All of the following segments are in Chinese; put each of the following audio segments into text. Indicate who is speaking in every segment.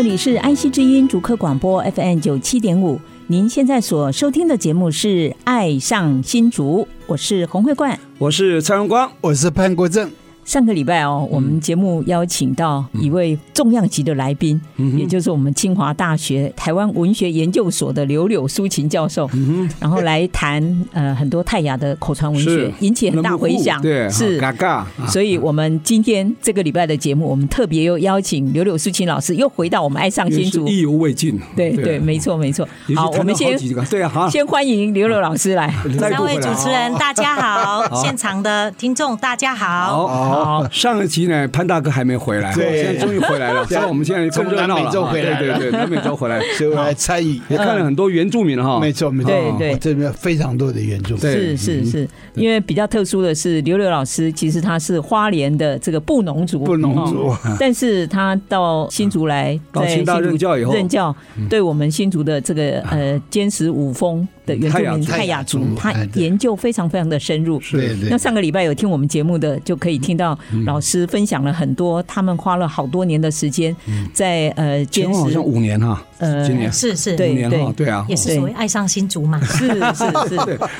Speaker 1: 这里是安溪之音竹客广播 FM 九七点五，您现在所收听的节目是《爱上新竹》，我是洪慧冠，
Speaker 2: 我是蔡荣光，
Speaker 3: 我是潘国正。
Speaker 1: 上个礼拜哦，我们节目邀请到一位重量级的来宾，嗯、也就是我们清华大学台湾文学研究所的柳柳淑琴教授，嗯、然后来谈呃很多泰雅的口传文学，引起很大回响。
Speaker 2: 对，
Speaker 1: 是
Speaker 2: 嘎嘎。
Speaker 1: 所以我们今天这个礼拜的节目，我们特别又邀请柳柳淑琴老师又回到我们爱上新竹，
Speaker 2: 意犹未尽。
Speaker 1: 对对，没错没错。好，我们先
Speaker 2: 对啊，
Speaker 1: 先欢迎柳柳老师 来。
Speaker 4: 三位主持人大家好，现场的听众大家好。
Speaker 2: 好，上一期。呢，潘大哥还没回来，对，现在终于回来了。所以我们现在从南美洲回来，对对对，南美洲回来，
Speaker 3: 所以我来参与，
Speaker 2: 也看了很多原住民哈，
Speaker 3: 没错没错，
Speaker 1: 对对，
Speaker 3: 这边非常多的原住民，
Speaker 1: 是是是，因为比较特殊的是，刘刘老师其实他是花莲的这个布农族，
Speaker 3: 布农族，
Speaker 1: 但是他到新竹来，
Speaker 2: 到清大任教以后，
Speaker 1: 任教，对我们新竹的这个呃坚持五峰的原住民泰雅族，他研究非常非常的深入。
Speaker 3: 是，
Speaker 1: 那上个礼拜有听我们节目的，就可以听到老师分享了很多，他们花了好多年的时间在呃坚持，
Speaker 2: 好像五年哈，
Speaker 4: 呃，
Speaker 2: 今年。
Speaker 4: 是是，
Speaker 1: 对
Speaker 2: 对。对啊，
Speaker 4: 也是所谓爱上新竹嘛，
Speaker 1: 是是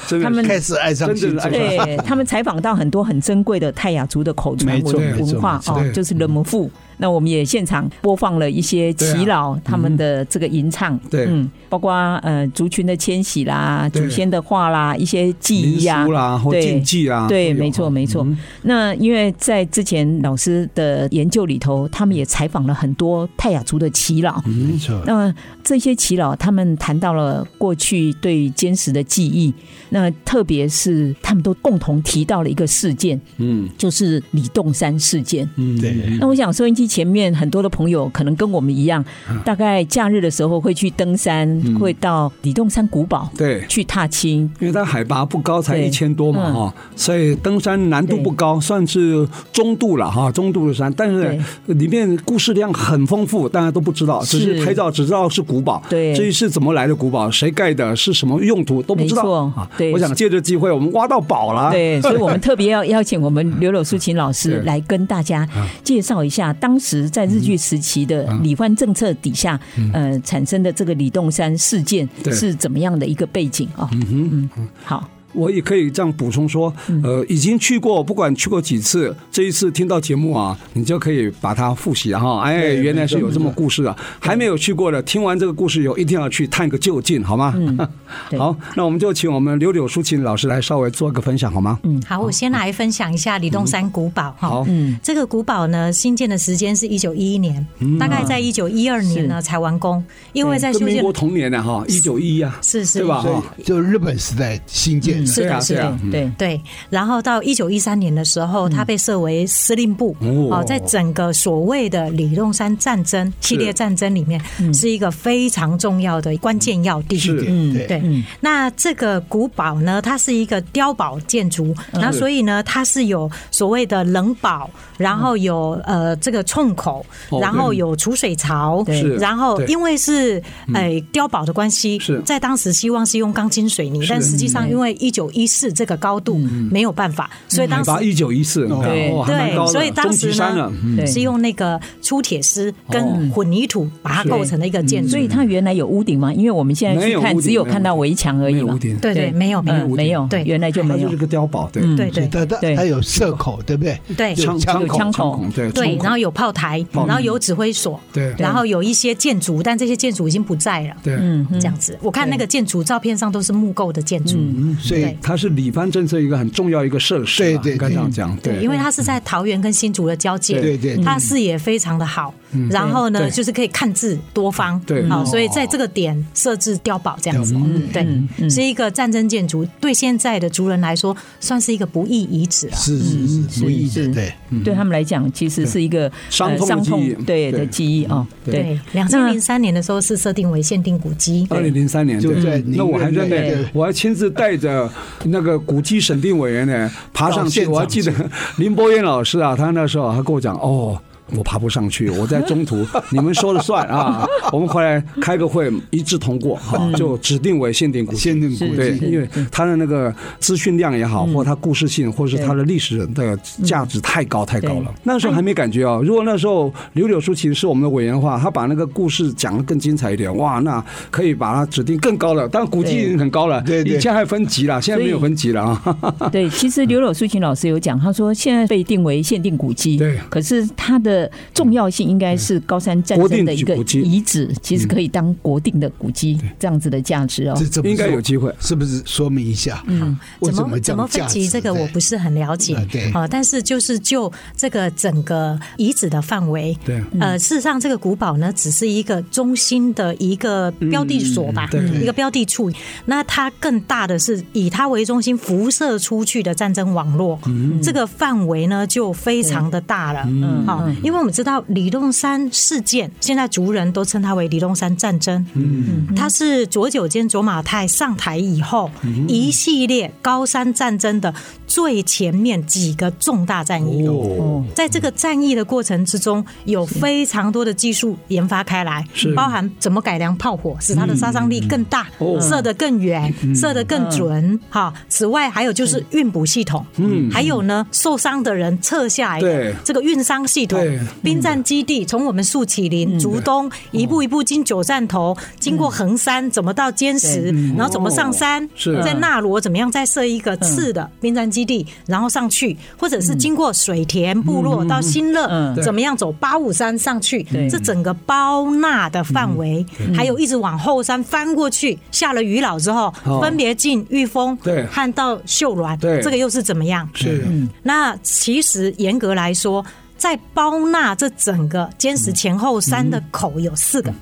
Speaker 1: 是，
Speaker 3: 他们开始爱上新竹，
Speaker 1: 对，他们采访到很多很珍贵的泰雅族的口传文文化哦，就是人们父。那我们也现场播放了一些耆老他们的这个吟唱，
Speaker 2: 对，嗯，
Speaker 1: 包括呃族群的迁徙啦、祖先的话啦、一些记忆啊，
Speaker 2: 啦或禁忌啊，
Speaker 1: 对，没错没错。那因为在之前老师的研究里头，他们也采访了很多泰雅族的耆老，
Speaker 3: 没错。
Speaker 1: 那这些耆老他们谈到了过去对坚实的记忆，那特别是他们都共同提到了一个事件，嗯，就是李洞山事件，
Speaker 3: 嗯，对。
Speaker 1: 那我想收音机。前面很多的朋友可能跟我们一样，大概假日的时候会去登山，会到李洞山古堡
Speaker 2: 对。去
Speaker 1: 踏青，
Speaker 2: 因为它海拔不高，才一千多嘛哈，所以登山难度不高，算是中度了哈，中度的山。但是里面故事量很丰富，大家都不知道，只是拍照只知道是古堡。对，至于是怎么来的古堡，谁盖的，是什么用途都不知道啊。对，我想借着机会，我们挖到宝了。
Speaker 1: 对，所以我们特别要 邀请我们刘柳淑琴老师来跟大家介绍一下当时在日据时期的李焕政策底下，呃，产生的这个李洞山事件是怎么样的一个背景啊？嗯嗯，好。
Speaker 2: 我也可以这样补充说，呃，已经去过，不管去过几次，这一次听到节目啊，你就可以把它复习哈。哎，原来是有这么故事啊！还没有去过的，听完这个故事以后，一定要去探个究竟，好吗？嗯，好，那我们就请我们柳柳淑琴老师来稍微做个分享，好吗？
Speaker 4: 嗯，好，我先来分享一下李东山古堡哈。好，嗯，这个古堡呢，新建的时间是一九一一年，大概在一九一二年呢才完工，因为在修建。
Speaker 2: 跟民国同年的哈，一九一一啊，
Speaker 4: 是是，
Speaker 2: 对吧？
Speaker 3: 就日本时代新建。
Speaker 4: 是的，是的，对对。然后到一九一三年的时候，他被设为司令部哦，在整个所谓的李洞山战争系列战争里面，是一个非常重要的关键要地。
Speaker 3: 嗯，
Speaker 4: 对。那这个古堡呢，它是一个碉堡建筑，那所以呢，它是有所谓的冷堡，然后有呃这个冲口，然后有储水槽，然后因为是哎碉堡的关系，在当时希望是用钢筋水泥，但实际上因为一一九一四这个高度没有办法，所以当时
Speaker 2: 一九一四，
Speaker 1: 对。
Speaker 4: 对，所以当时呢是用那个粗铁丝跟混凝土把它构成的一个建筑。
Speaker 1: 所以它原来有屋顶吗？因为我们现在去看，只有看到围墙而已嘛。
Speaker 4: 对对，没有没有。
Speaker 1: 没有，对，原来就没有。
Speaker 2: 是个碉堡，对。
Speaker 4: 对对，
Speaker 3: 它它它有射口，对不对？
Speaker 4: 对，
Speaker 2: 枪
Speaker 1: 有枪口，
Speaker 2: 对
Speaker 4: 对，然后有炮台，然后有指挥所，
Speaker 2: 对，
Speaker 4: 然后有一些建筑，但这些建筑已经不在了。
Speaker 2: 对，
Speaker 4: 嗯，这样子，我看那个建筑照片上都是木构的建筑，
Speaker 3: 所以
Speaker 2: 它是里番政策一个很重要一个设施，
Speaker 3: 对对，
Speaker 2: 应该这样讲，
Speaker 4: 对，因为它是在桃园跟新竹的交界，
Speaker 3: 对对，
Speaker 4: 它视野非常的好，然后呢，就是可以看字多方，
Speaker 2: 对，
Speaker 4: 好，所以在这个点设置碉堡这样子，对，是一个战争建筑，对现在的族人来说算是一个不义遗址了，
Speaker 3: 是是是，不义的，对，
Speaker 1: 对他们来讲其实是一个
Speaker 2: 伤痛
Speaker 1: 对的记忆哦，
Speaker 4: 对，两千零三年的时候是设定为限定古迹，
Speaker 2: 二零零三年
Speaker 3: 就在，
Speaker 2: 那我还在那，我还亲自带着那个古迹审定委员呢爬上去，我还记得林伯彦老师啊，他那时候还跟我讲哦。我爬不上去，我在中途，你们说了算啊！我们回来开个会，一致通过，哈，就指定为限定古迹。
Speaker 3: 限定古迹，
Speaker 2: 对，因为它的那个资讯量也好，或它故事性，或是它的历史的价值太高太高了。那时候还没感觉哦。如果那时候柳柳淑琴是我们的委员的话，他把那个故事讲得更精彩一点，哇，那可以把它指定更高了。当然古迹已经很高了，对，以前还分级了，现在没有分级了啊。
Speaker 1: 对，其实柳柳淑琴老师有讲，他说现在被定为限定古迹，
Speaker 2: 对，
Speaker 1: 可是他的。重要性应该是高山战争的一个遗址，其实可以当国定的古迹这样子的价值哦。
Speaker 2: 应该有机会，
Speaker 3: 是不是？说明一下，
Speaker 4: 嗯，怎么怎么分级？这个我不是很了解，
Speaker 3: 对。
Speaker 4: 啊。但是就是就这个整个遗址的范围，
Speaker 2: 对，
Speaker 4: 呃，事实上这个古堡呢，只是一个中心的一个标的所吧，一个标的处。那它更大的是以它为中心辐射出去的战争网络，这个范围呢就非常的大了，嗯，好，因为我们知道。李洞山事件，现在族人都称它为李洞山战争。嗯，它是左九间卓玛太上台以后一系列高山战争的最前面几个重大战役。哦，在这个战役的过程之中，有非常多的技术研发开来，包含怎么改良炮火，使它的杀伤力更大，射得更远，射得更准。哈，此外还有就是运补系统，嗯，还有呢，受伤的人撤下来的这个运伤系统，兵站基地从我们树起林、竹东一步一步经九站头，经过横山，怎么到坚石，然后怎么上山，在纳罗怎么样再设一个次的兵站基地，然后上去，或者是经过水田部落到新乐，怎么样走八五山上去，这整个包纳的范围，还有一直往后山翻过去，下了鱼老之后，分别进玉峰和到秀峦，这个又是怎么样？
Speaker 2: 是，
Speaker 4: 那其实严格来说。在包纳这整个坚实前后山的口有四个。嗯，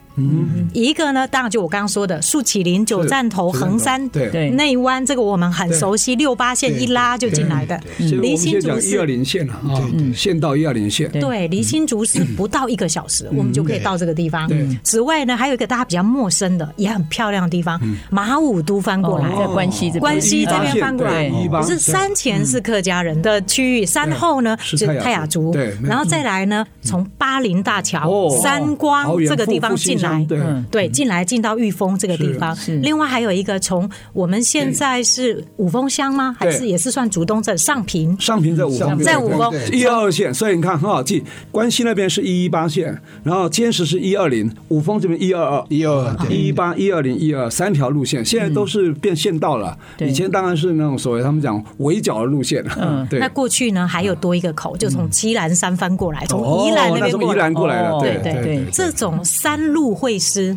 Speaker 4: 一个呢，当然就我刚刚说的树起林、九站头、横山、对。内湾，这个我们很熟悉，六八线一拉就进来的。离新竹是
Speaker 2: 一二零线了啊，线到一二零线。
Speaker 4: 对，离新竹是不到一个小时，我们就可以到这个地方。此外呢，还有一个大家比较陌生的，也很漂亮的地方，马武都翻过来，
Speaker 1: 在关西这边，
Speaker 4: 关西这边翻过来，是山前是客家人的区域，山后呢是泰雅族，然后再来呢，从巴林大桥、三光这个地方进来。对对，进来进到玉峰这个地方。另外还有一个，从我们现在是五峰乡吗？还是也是算竹东镇上坪？
Speaker 2: 上坪在五峰，
Speaker 4: 在五峰
Speaker 2: 一二二线。所以你看很好记，关西那边是一一八线，然后坚实是一二零，五峰这边一二二一二一一八一二零一二三条路线，现在都是变线道了。以前当然是那种所谓他们讲围剿的路线。嗯，对。
Speaker 4: 那过去呢还有多一个口，就从栖兰山翻过来，从宜兰那边过来。
Speaker 2: 宜兰过来了，对对对。
Speaker 4: 这种山路会师，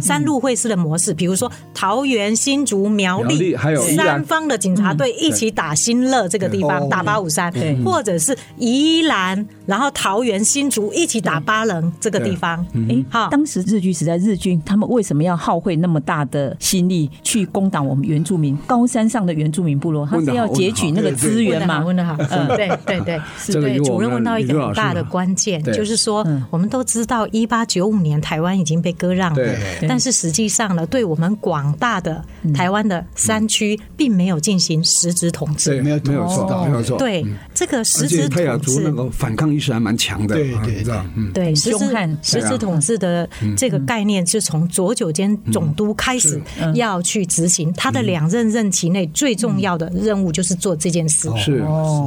Speaker 4: 三路会师的模式，比如说桃园、新竹、苗栗，还有三方的警察队一起打新乐这个地方，打八五三，或者是宜兰，然后桃园、新竹一起打八棱这个地方。哎，好，
Speaker 1: 当时日据时代，日军他们为什么要耗费那么大的心力去攻打我们原住民高山上的原住民部落？他是要截取那个资源嘛？
Speaker 4: 问得好，嗯，对对对，是对。主任问到一个很大的关键，就是说，我们都知道一八九五年台湾已经被割让了。但是实际上呢，对我们广大的台湾的山区，并没有进行实质统治，
Speaker 2: 对，没有没有错，没有错。
Speaker 4: 对这个实质
Speaker 2: 泰雅族那个反抗意识还蛮强的，
Speaker 3: 对对对，
Speaker 4: 嗯，对实质实质统治的这个概念，是从左九间总督开始要去执行，他的两任任期内最重要的任务就是做这件事，
Speaker 2: 是。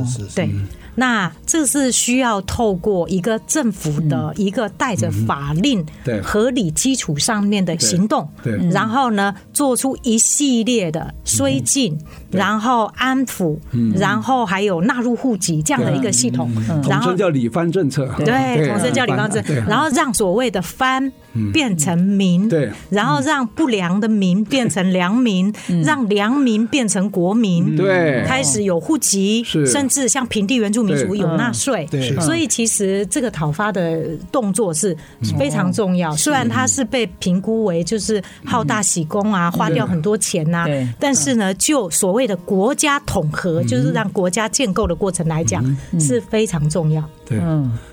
Speaker 2: 是是，
Speaker 4: 对。那这是需要透过一个政府的一个带着法令、合理基础上面的行动，然后呢，做出一系列的推进，然后安抚，然后还有纳入户籍这样的一个系统，
Speaker 2: 然后叫理番政策，
Speaker 4: 对，统称叫理番政策，然后让所谓的番变成民，对，然后让不良的民 变成良民，让良民变成国民，
Speaker 2: 对，
Speaker 4: 开始有户籍，甚至像平地原住民族有纳税，对，所以其实这个讨伐的动作是非常重要。虽然它是被评估为就是好大喜功啊，花掉很多钱呐，但是呢，就所谓的国家统合，就是让国家建构的过程来讲，是非常重要。
Speaker 2: 对，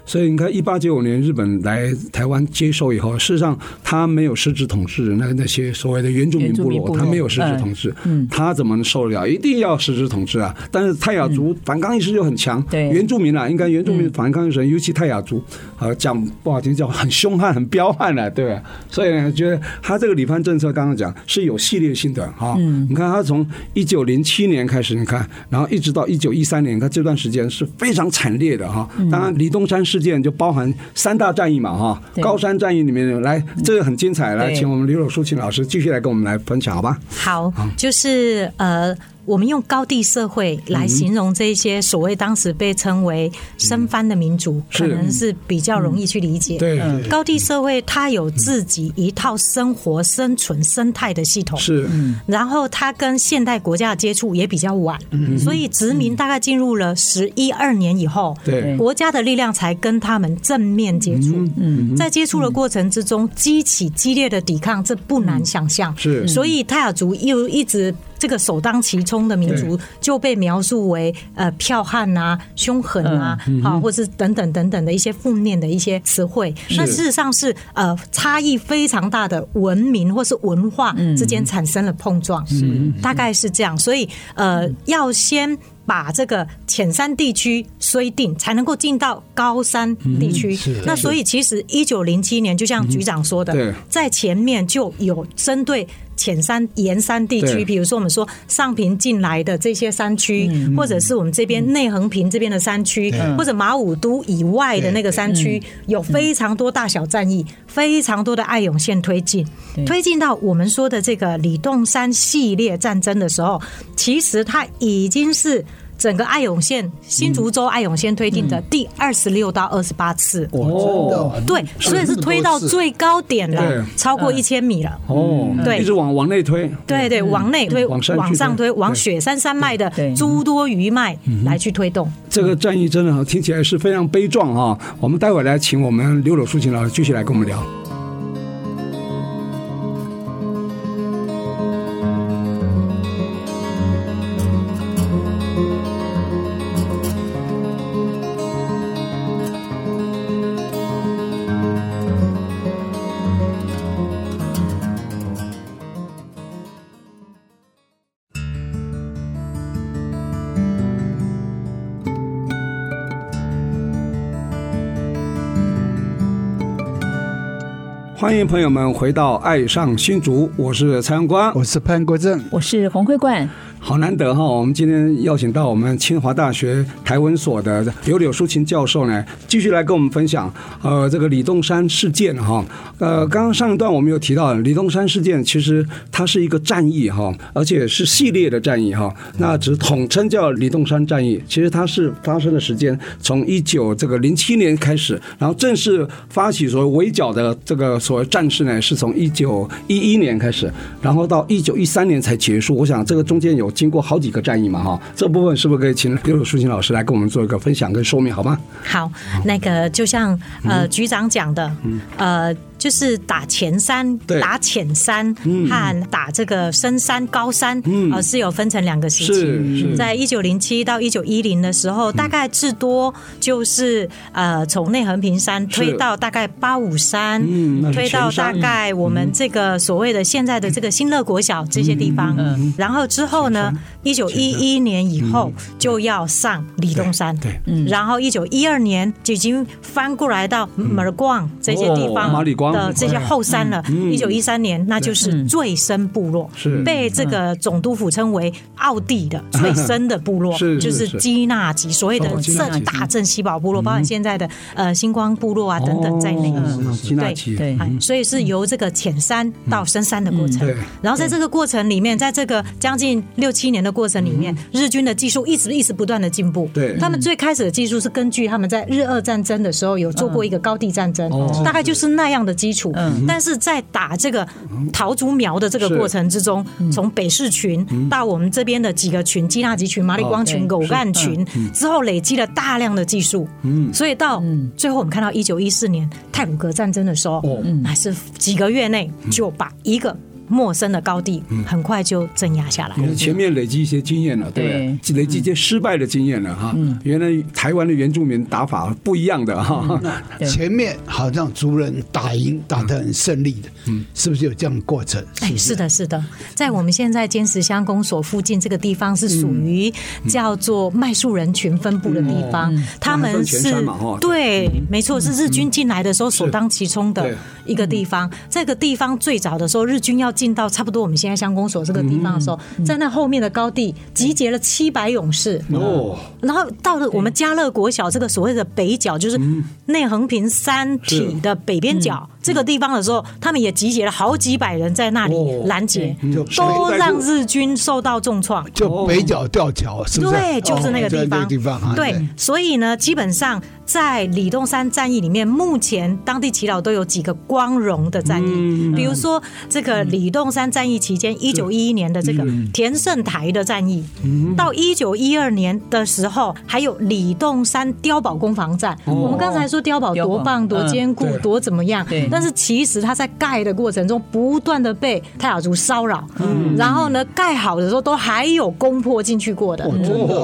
Speaker 2: 所以你看，一八九五年日本来台湾接收以后，事实上他没有实质统治，那那些所谓的原住民部落，他没有实质统治，他怎么能受得了？一定要实质统治啊！但是泰雅族反抗意识又很强，对原住民啊，应该原住民反抗意识，尤其泰雅族，啊，讲不好听叫很凶悍、很彪悍的，对吧？所以呢，觉得他这个理番政策刚刚讲是有系列性的哈。你看他从一九零七年开始，你看，然后一直到一九一三年，他这段时间是非常惨烈的哈。李东山事件就包含三大战役嘛哈。高山战役里面来，这个很精彩，来，请我们刘柳淑琴老师继续来跟我们来分享，好吧？
Speaker 4: 好，就是呃。我们用高地社会来形容这些所谓当时被称为生番的民族，可能是比较容易去理解。对，高地社会它有自己一套生活、生存、生态的系统。是，然后它跟现代国家的接触也比较晚，所以殖民大概进入了十一二年以后，对，国家的力量才跟他们正面接触。嗯，在接触的过程之中，激起激烈的抵抗，这不难想象。是，所以泰雅族又一直。这个首当其冲的民族就被描述为呃剽悍啊、凶狠啊，好，或是等等等等的一些负面的一些词汇。那事实上是呃差异非常大的文明或是文化之间产生了碰撞，大概是这样。所以呃要先把这个浅山地区虽定，才能够进到高山地区。那所以其实一九零七年，就像局长说的，在前面就有针对。浅山、沿山地区，比如说我们说上平进来的这些山区，或者是我们这边内横平这边的山区，或者马武都以外的那个山区，有非常多大小战役，非常多的爱永线推进，推进到我们说的这个李洞山系列战争的时候，其实它已经是。整个爱永县新竹州爱永县推进的第二十六到二十八次。哦，对，所以是推到最高点了，超过一千米了。哦，对，
Speaker 2: 一直往往内推，
Speaker 4: 对对，往内推，往上推，往雪山山脉的诸多余脉来去推动。
Speaker 2: 这个战役真的听起来是非常悲壮啊！我们待会儿来请我们刘柳淑琴老师继续来跟我们聊。欢迎朋友们回到《爱上新竹》，我是蔡阳光，
Speaker 3: 我是潘国正，
Speaker 1: 我是洪慧冠。
Speaker 2: 好难得哈！我们今天邀请到我们清华大学台文所的刘柳淑琴教授呢，继续来跟我们分享呃这个李洞山事件哈。呃，刚刚上一段我们有提到李洞山事件，其实它是一个战役哈，而且是系列的战役哈。那只统称叫李洞山战役，其实它是发生的时间从一九这个零七年开始，然后正式发起所谓围剿的这个所谓战事呢，是从一九一一年开始，然后到一九一三年才结束。我想这个中间有。经过好几个战役嘛，哈，这部分是不是可以请刘柳淑琴老师来跟我们做一个分享跟说明，好吗？
Speaker 4: 好，那个就像呃局长讲的，呃。就是打前山、打浅山和打这个深山、高山，呃，是有分成两个时期。在一九零七到一九一零的时候，大概至多就是呃，从内横平山推到大概八五山，推到大概我们这个所谓的现在的这个新乐国小这些地方。然后之后呢，一九一一年以后就要上李东山，对，然后一九一二年就已经翻过来到马尔广这些地方的这些后山了。一九一三年，那就是最深部落，是。被这个总督府称为奥地的 最深的部落，就是基纳吉，所谓的正大正西堡部落，包括现在的呃星光部落啊等等在内。对对，所以是由这个浅山到深山的过程。然后在这个过程里面，在这个将近六七年的过程里面，日军的技术一直一直不断的进步。对，他们最开始的技术是根据他们在日俄战争的时候有做过一个高地战争，大概就是那样的基础。但是在打这个桃竹苗的这个过程之中，从北市群到我们这边的几个群，基纳吉群、马里光群、狗干群之后，累积了大量的技术。嗯。所以到最后我们看到一九一四年太鲁格战争的时候，还是几个月内就把一个。陌生的高地，很快就镇压下来。
Speaker 2: 前面累积一些经验了，对，累积一些失败的经验了哈。原来台湾的原住民打法不一样的哈。
Speaker 3: 前面好像族人打赢，打得很胜利的，嗯，是不是有这样的过程？
Speaker 4: 哎，是的，是的，在我们现在坚石乡公所附近这个地方是属于叫做麦树人群分布的地方，他们是，对，没错，是日军进来的时候首当其冲的一个地方。这个地方最早的时候，日军要进到差不多我们现在乡公所这个地方的时候，在那后面的高地集结了七百勇士。哦，然后到了我们嘉乐国小这个所谓的北角，就是内横平山体的北边角这个地方的时候，他们也集结了好几百人在那里拦截，都让日军受到重创。
Speaker 3: 就北角吊桥是不是？
Speaker 4: 对，就是那个地方。对，所以呢，基本上在李东山战役里面，目前当地祈祷都有几个光荣的战役，比如说这个里。里东山战役期间，一九一一年的这个田胜台的战役，到一九一二年的时候，还有李洞山碉堡攻防战。我们刚才说碉堡多棒、多坚固、多怎么样，但是其实它在盖的过程中，不断的被泰雅族骚扰。嗯然后呢，盖好的时候都还有攻破进去过的。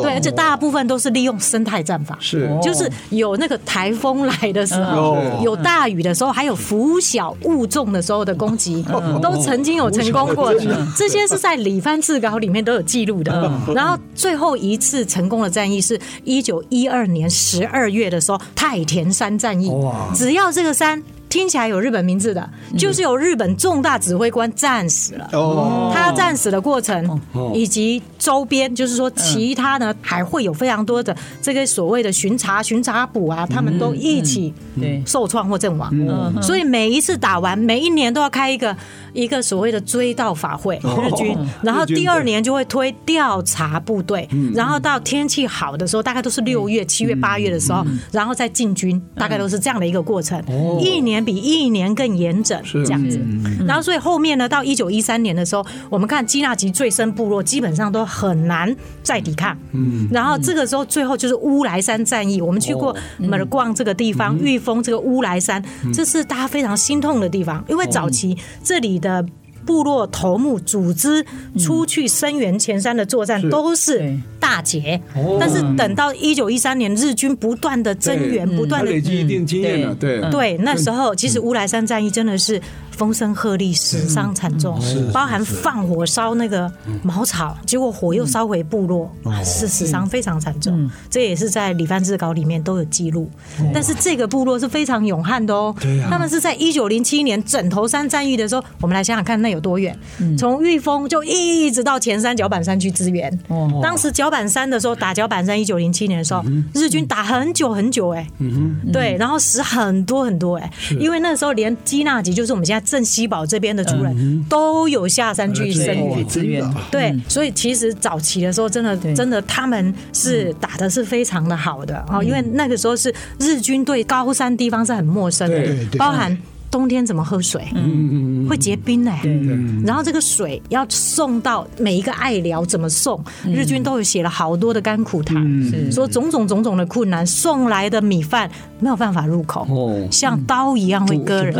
Speaker 4: 对，而且大部分都是利用生态战法，是就是有那个台风来的时候，有大雨的时候，还有拂晓雾重的时候的攻击，都曾经。有成功过的，这些是在里番志稿里面都有记录的。然后最后一次成功的战役是一九一二年十二月的时候，太田山战役。只要这个山。听起来有日本名字的，就是有日本重大指挥官战死了。哦，他战死的过程以及周边，就是说其他呢，还会有非常多的这个所谓的巡查、巡查捕啊，他们都一起受创或阵亡。嗯，所以每一次打完，每一年都要开一个一个所谓的追悼法会，日军。然后第二年就会推调查部队，然后到天气好的时候，大概都是六月、七月、八月的时候，然后再进军，大概都是这样的一个过程。一年。比一年更严整，这样子。然后，所以后面呢，到一九一三年的时候，我们看基纳吉最深部落基本上都很难再抵抗。嗯。然后这个时候，最后就是乌来山战役。我们去过马尔逛这个地方，玉峰这个乌来山，这是大家非常心痛的地方，因为早期这里的。部落头目组织出去声援前山的作战都是大捷，但是等到一九一三年，日军不断的增援，不断的
Speaker 2: 累积一定经验了，对。
Speaker 4: 对，那时候其实乌来山战役真的是。风声鹤唳，死伤惨重，包含放火烧那个茅草，结果火又烧回部落，是死伤非常惨重。这也是在李范志稿里面都有记录。但是这个部落是非常勇悍的哦，他们是在一九零七年枕头山战役的时候，我们来想想看，那有多远？从玉峰就一直到前山角板山去支援。当时角板山的时候打角板山，一九零七年的时候，日军打很久很久哎，对，然后死很多很多哎，因为那时候连基纳吉就是我们现在。镇西堡这边的族人都有下山去生援支援，对，所以其实早期的时候，真的真的他们是打的是非常的好的哦，因为那个时候是日军对高山地方是很陌生的，包含。冬天怎么喝水？嗯，会结冰哎。对。然后这个水要送到每一个爱寮怎么送？日军都有写了好多的甘苦谈，说种种种种的困难，送来的米饭没有办法入口，像刀一样会割人，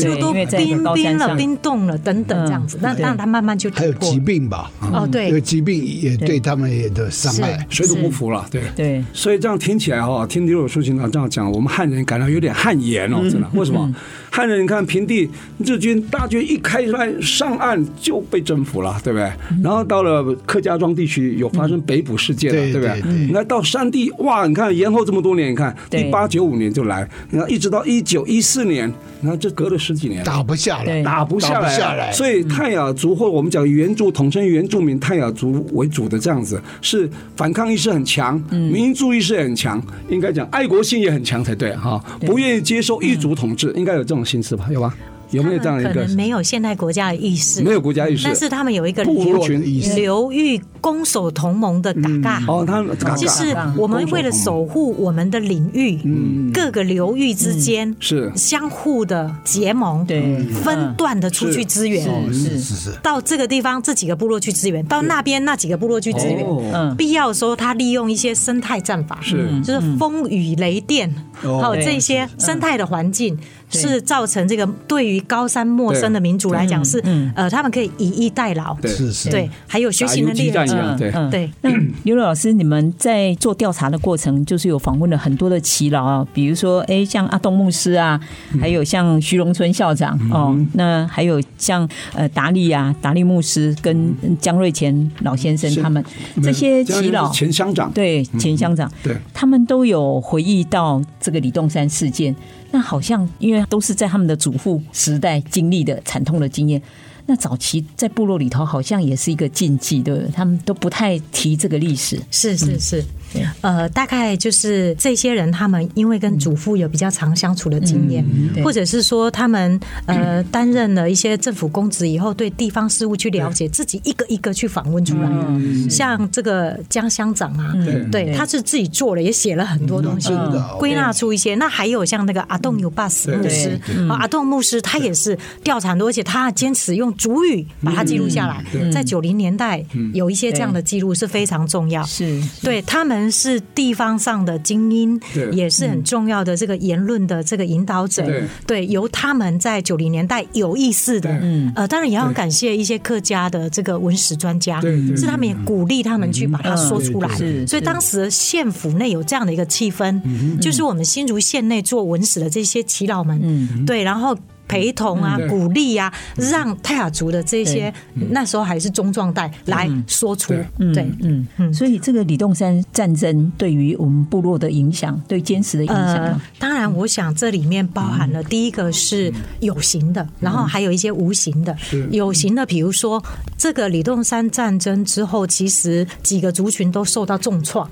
Speaker 4: 就都冰冰了、冰冻了等等这样子。那那他慢慢就
Speaker 3: 还有疾病吧？哦，对，有疾病也对他们也的伤害，
Speaker 2: 水土不服了。对对，所以这样听起来哈，听刘柳书记长这样讲，我们汉人感到有点汗颜哦，真的。为什么？汉人你看平地日军大军一开出来上岸就被征服了，对不对？然后到了客家庄地区有发生北捕事件了，对不对？你看到山地哇，你看延后这么多年，你看一八九五年就来，你看一直到一九一四年，你看这隔了十几年，
Speaker 3: 打不下来，
Speaker 2: 打不下来，所以泰雅族或我们讲原住统称原住民泰雅族为主的这样子，是反抗意识很强，民族意识很强，应该讲爱国心也很强才对哈，不愿意接受异族统治，应该有这种心思吧？有吧？有没有这样一个？
Speaker 4: 可能没有现代国家的意识，
Speaker 2: 没有国家意识，
Speaker 4: 但是他们有一个流流域攻守同盟的嘎嘎。
Speaker 2: 哦，他
Speaker 4: 就是我们为了守护我们的领域，各个流域之间是。相互的结盟，对，分段的出去支援，
Speaker 3: 是。是。是，到
Speaker 4: 这个地方这几个部落去支援，到那边那几个部落去支援。嗯，必要的时候他利用一些生态战法，是。就是风雨雷电，还有这些生态的环境。是造成这个对于高山陌生的民族来讲是呃，他们可以以逸待劳，是是，对，还有学习能力，
Speaker 1: 对。对。那 刘老师，你们在做调查的过程，就是有访问了很多的耆老啊，比如说哎，像阿东牧师啊，还有像徐荣春校长哦，那还有像呃达利啊，达利牧师跟江瑞前老先生他们这些耆老
Speaker 2: 前乡长，
Speaker 1: 对前乡长，对，他们都有回忆到这个李洞山事件。那好像因为都是在他们的祖父时代经历的惨痛的经验，那早期在部落里头好像也是一个禁忌，对不对？他们都不太提这个历史。
Speaker 4: 是是是。呃，大概就是这些人，他们因为跟祖父有比较长相处的经验，或者是说他们呃担任了一些政府公职以后，对地方事务去了解，自己一个一个去访问出来。的。像这个江乡长啊，对，他是自己做了，也写了很多东西，归纳出一些。那还有像那个阿栋尤巴斯牧师，阿栋牧师他也是调查很多，而且他坚持用主语把它记录下来。在九零年代有一些这样的记录是非常重要，是。对他们。是地方上的精英，也是很重要的这个言论的这个引导者。对，由他们在九零年代有意识的，嗯，呃，当然也要感谢一些客家的这个文史专家，是他们也鼓励他们去把它说出来。所以当时县府内有这样的一个气氛，就是我们新竹县内做文史的这些耆老们，对，然后。陪同啊，鼓励啊，让泰雅族的这些那时候还是中壮代来说出，对，嗯
Speaker 1: 嗯，所以这个李洞山战争对于我们部落的影响，对坚持的影响，
Speaker 4: 当然，我想这里面包含了第一个是有形的，然后还有一些无形的。有形的，比如说这个李洞山战争之后，其实几个族群都受到重创。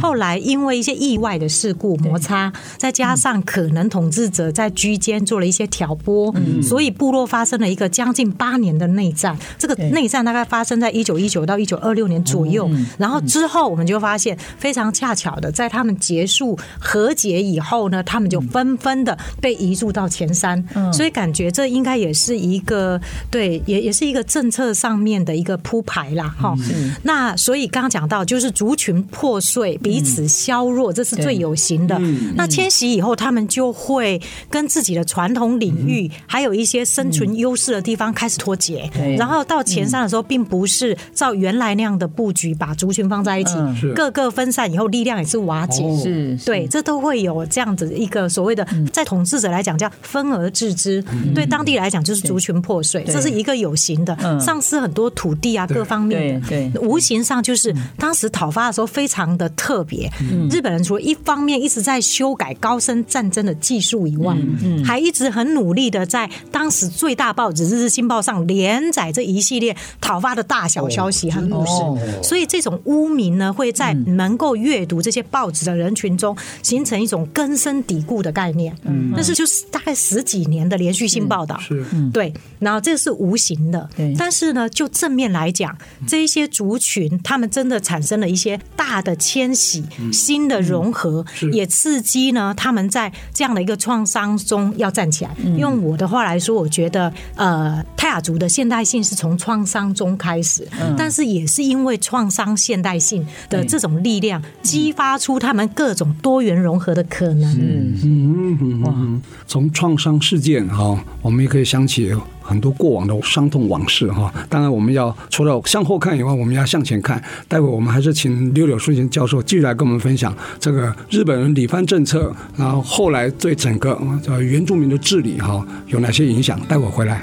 Speaker 4: 后来因为一些意外的事故摩擦，再加上可能统治者在居间做了一些挑拨。所以部落发生了一个将近八年的内战，这个内战大概发生在一九一九到一九二六年左右。然后之后我们就发现，非常恰巧的，在他们结束和解以后呢，他们就纷纷的被移入到前山。所以感觉这应该也是一个对，也也是一个政策上面的一个铺排啦。哈，那所以刚刚讲到，就是族群破碎，彼此削弱，这是最有形的。那迁徙以后，他们就会跟自己的传统领域。还有一些生存优势的地方开始脱节，然后到前山的时候，并不是照原来那样的布局把族群放在一起，各个分散以后，力量也是瓦解。是，对，这都会有这样子一个所谓的，在统治者来讲叫分而治之，对当地来讲就是族群破碎，这是一个有形的，丧失很多土地啊各方面的。对，无形上就是当时讨伐的时候非常的特别，日本人除了一方面一直在修改高深战争的技术以外，还一直很努力的。在当时最大报纸《日日新报》上连载这一系列讨伐的大小消息和故事，所以这种污名呢，会在能够阅读这些报纸的人群中形成一种根深蒂固的概念。嗯，但是就是大概十几年的连续性报道，是，对，然后这是无形的，但是呢，就正面来讲，这一些族群他们真的产生了一些大的迁徙、新的融合，也刺激呢他们在这样的一个创伤中要站起来。用我的话来说，我觉得呃，泰雅族的现代性是从创伤中开始，但是也是因为创伤现代性的这种力量，激发出他们各种多元融合的可能。
Speaker 2: 嗯嗯嗯嗯，从创伤事件哈，我们也可以想起。很多过往的伤痛往事哈，当然我们要除了向后看以外，我们要向前看。待会我们还是请六柳淑琴教授继续来跟我们分享这个日本人理藩政策，然后后来对整个呃原住民的治理哈有哪些影响？待会回来。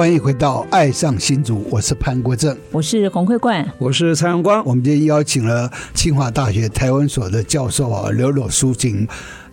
Speaker 3: 欢迎回到《爱上新竹》，我是潘国正，
Speaker 1: 我是洪慧冠，
Speaker 2: 我是蔡阳光。
Speaker 3: 我们今天邀请了清华大学台湾所的教授啊，柳柳淑琴，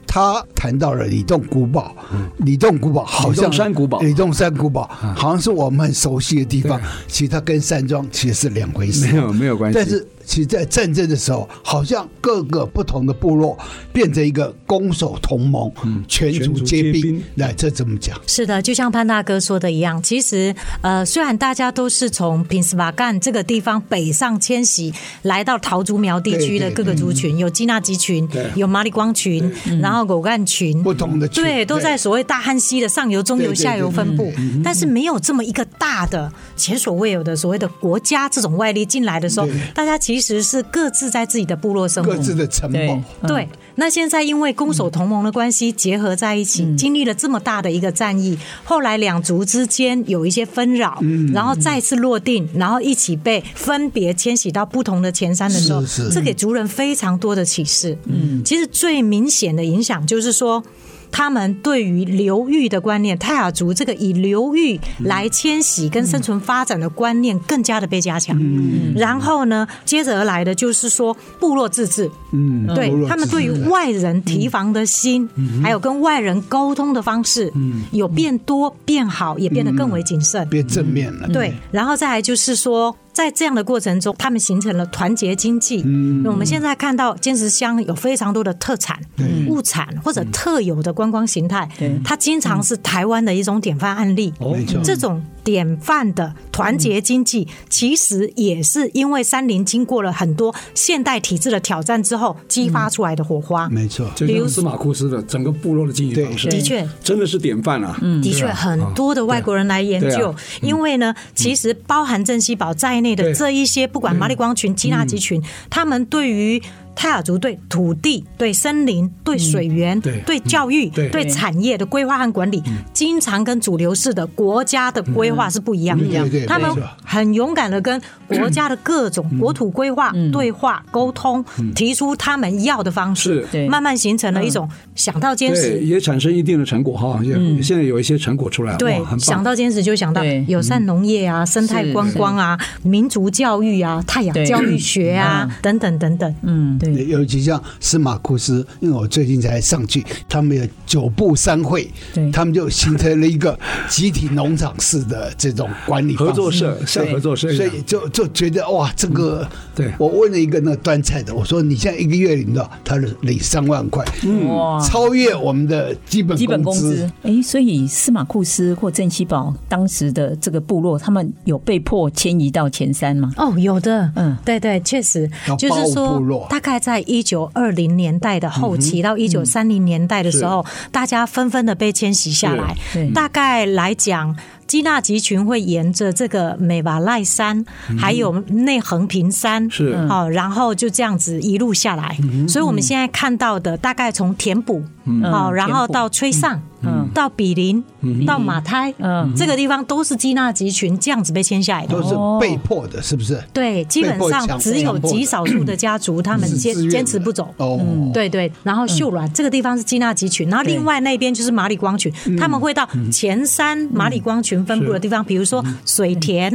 Speaker 3: 他谈到了李洞古堡，李洞古堡好像
Speaker 2: 山古堡，
Speaker 3: 李洞山古堡好像是我们很熟悉的地方，其实它跟山庄其实是两回事，
Speaker 2: 没有没有关系，
Speaker 3: 但是。其实，在战争的时候，好像各个不同的部落变成一个攻守同盟，嗯全族皆兵。来，这怎么讲？
Speaker 4: 是的，就像潘大哥说的一样，其实呃，虽然大家都是从平斯瓦干这个地方北上迁徙，来到桃竹苗地区的各个族群，有基纳吉群，有马里光群，然后狗干群，
Speaker 3: 不同的群，
Speaker 4: 对，都在所谓大汉溪的上游、中游、下游分布，但是没有这么一个大的前所未有的所谓的国家这种外力进来的时候，大家其实。其实是各自在自己的部落生活，
Speaker 3: 各自的城堡。
Speaker 4: 对，那现在因为攻守同盟的关系结合在一起，经历了这么大的一个战役，后来两族之间有一些纷扰，然后再次落定，然后一起被分别迁徙到不同的前山的时候，这给族人非常多的启示。嗯，其实最明显的影响就是说。他们对于流域的观念，泰雅族这个以流域来迁徙跟生存发展的观念更加的被加强。嗯，然后呢，接着而来的就是说部落自治。嗯，对他们对于外人提防的心，还有跟外人沟通的方式，有变多变好，也变得更为谨慎，
Speaker 3: 变正面了。
Speaker 4: 对，然后再来就是说。在这样的过程中，他们形成了团结经济。嗯，我们现在看到尖石乡有非常多的特产、物产或者特有的观光形态，它经常是台湾的一种典范案例。没错，这种典范的团结经济，其实也是因为三菱经过了很多现代体制的挑战之后激发出来的火花。
Speaker 3: 没错，
Speaker 2: 比如司马库斯的整个部落的经营方式，
Speaker 4: 的确。
Speaker 2: 真的是典范啊。嗯，
Speaker 4: 的确，很多的外国人来研究，因为呢，其实包含郑西宝在内。内的这一些，不管马里光群、基纳吉群，他们对于。泰雅族对土地、对森林、对水源、对教育、对。产业的规划和管理，经常跟主流式的国家的规划是不一样的。他们很勇敢的跟国家的各种国土规划对话沟通，提出他们要的方式，慢慢形成了一种想到坚持，
Speaker 2: 也产生一定的成果哈。现在有一些成果出来了。
Speaker 4: 对，想到坚持就想到友善农业啊、生态观光啊、民族教育啊、太阳教育学啊等等等等。嗯，对。
Speaker 3: 尤其像司马库斯，因为我最近才上去，他们有九部三会，对。他们就形成了一个集体农场式的这种管理
Speaker 2: 合作社，像合作社，
Speaker 3: 所以就就觉得哇，这个对。我问了一个那个端菜的，我说你现在一个月领到，他是领三万块，哇，超越我们的基本基本工资。
Speaker 1: 哎，所以司马库斯或郑西宝当时的这个部落，他们有被迫迁移到前山吗？
Speaker 4: 哦，有的，嗯，对对，确实，就是说大概。在一九二零年代的后期到一九三零年代的时候，大家纷纷的被迁徙下来。大概来讲，基纳集群会沿着这个美瓦赖山，还有内横平山，是。哦，然后就这样子一路下来。所以我们现在看到的，大概从田埔，好，然后到吹上。嗯，到比邻，到马胎，嗯，这个地方都是基纳集群这样子被迁下来的，
Speaker 3: 都是被迫的，是不是？
Speaker 4: 对，基本上只有极少数的家族他们坚坚持不走。哦，对对。然后秀峦这个地方是基纳集群，然后另外那边就是马里光群，他们会到前山马里光群分布的地方，比如说水田、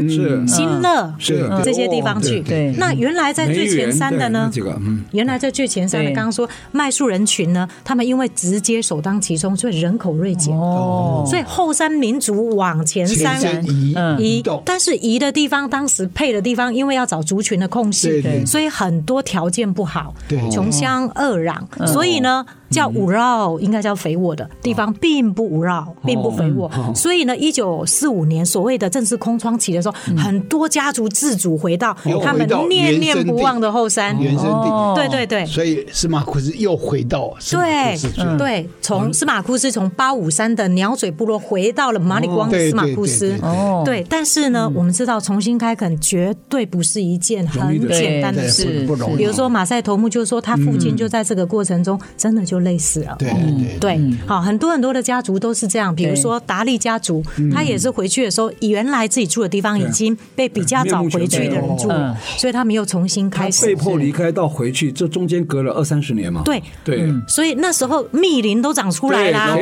Speaker 4: 新乐这些地方去。对，那原来在最前山的呢？原来在最前山的，刚刚说麦树人群呢，他们因为直接首当其冲，所以人口锐减。哦，所以后山民族往前山移移，但是移的地方当时配的地方，因为要找族群的空隙，所以很多条件不好，穷乡恶壤，所以呢。叫五绕，应该叫肥沃的地方，并不五绕，并不肥沃。所以呢，一九四五年所谓的正式空窗期的时候，很多家族自主回到他们念念不忘的后山。
Speaker 3: 原生地。
Speaker 4: 对对对，
Speaker 3: 所以司马库斯又回到
Speaker 4: 对对，从司马库斯从八五三的鸟嘴部落回到了马里光司马库斯。哦。对，但是呢，我们知道重新开垦绝对不是一件很简单的事。比如说马赛头目就说，他父亲就在这个过程中真的就。累死了，对对，好，很多很多的家族都是这样，比如说达利家族，他也是回去的时候，原来自己住的地方已经被比较早回去的人住了，所以他们又重新开始，
Speaker 2: 被迫离开到回去，这中间隔了二三十年嘛，
Speaker 4: 对。
Speaker 2: 对，
Speaker 4: 所以那时候密林都长出来啦，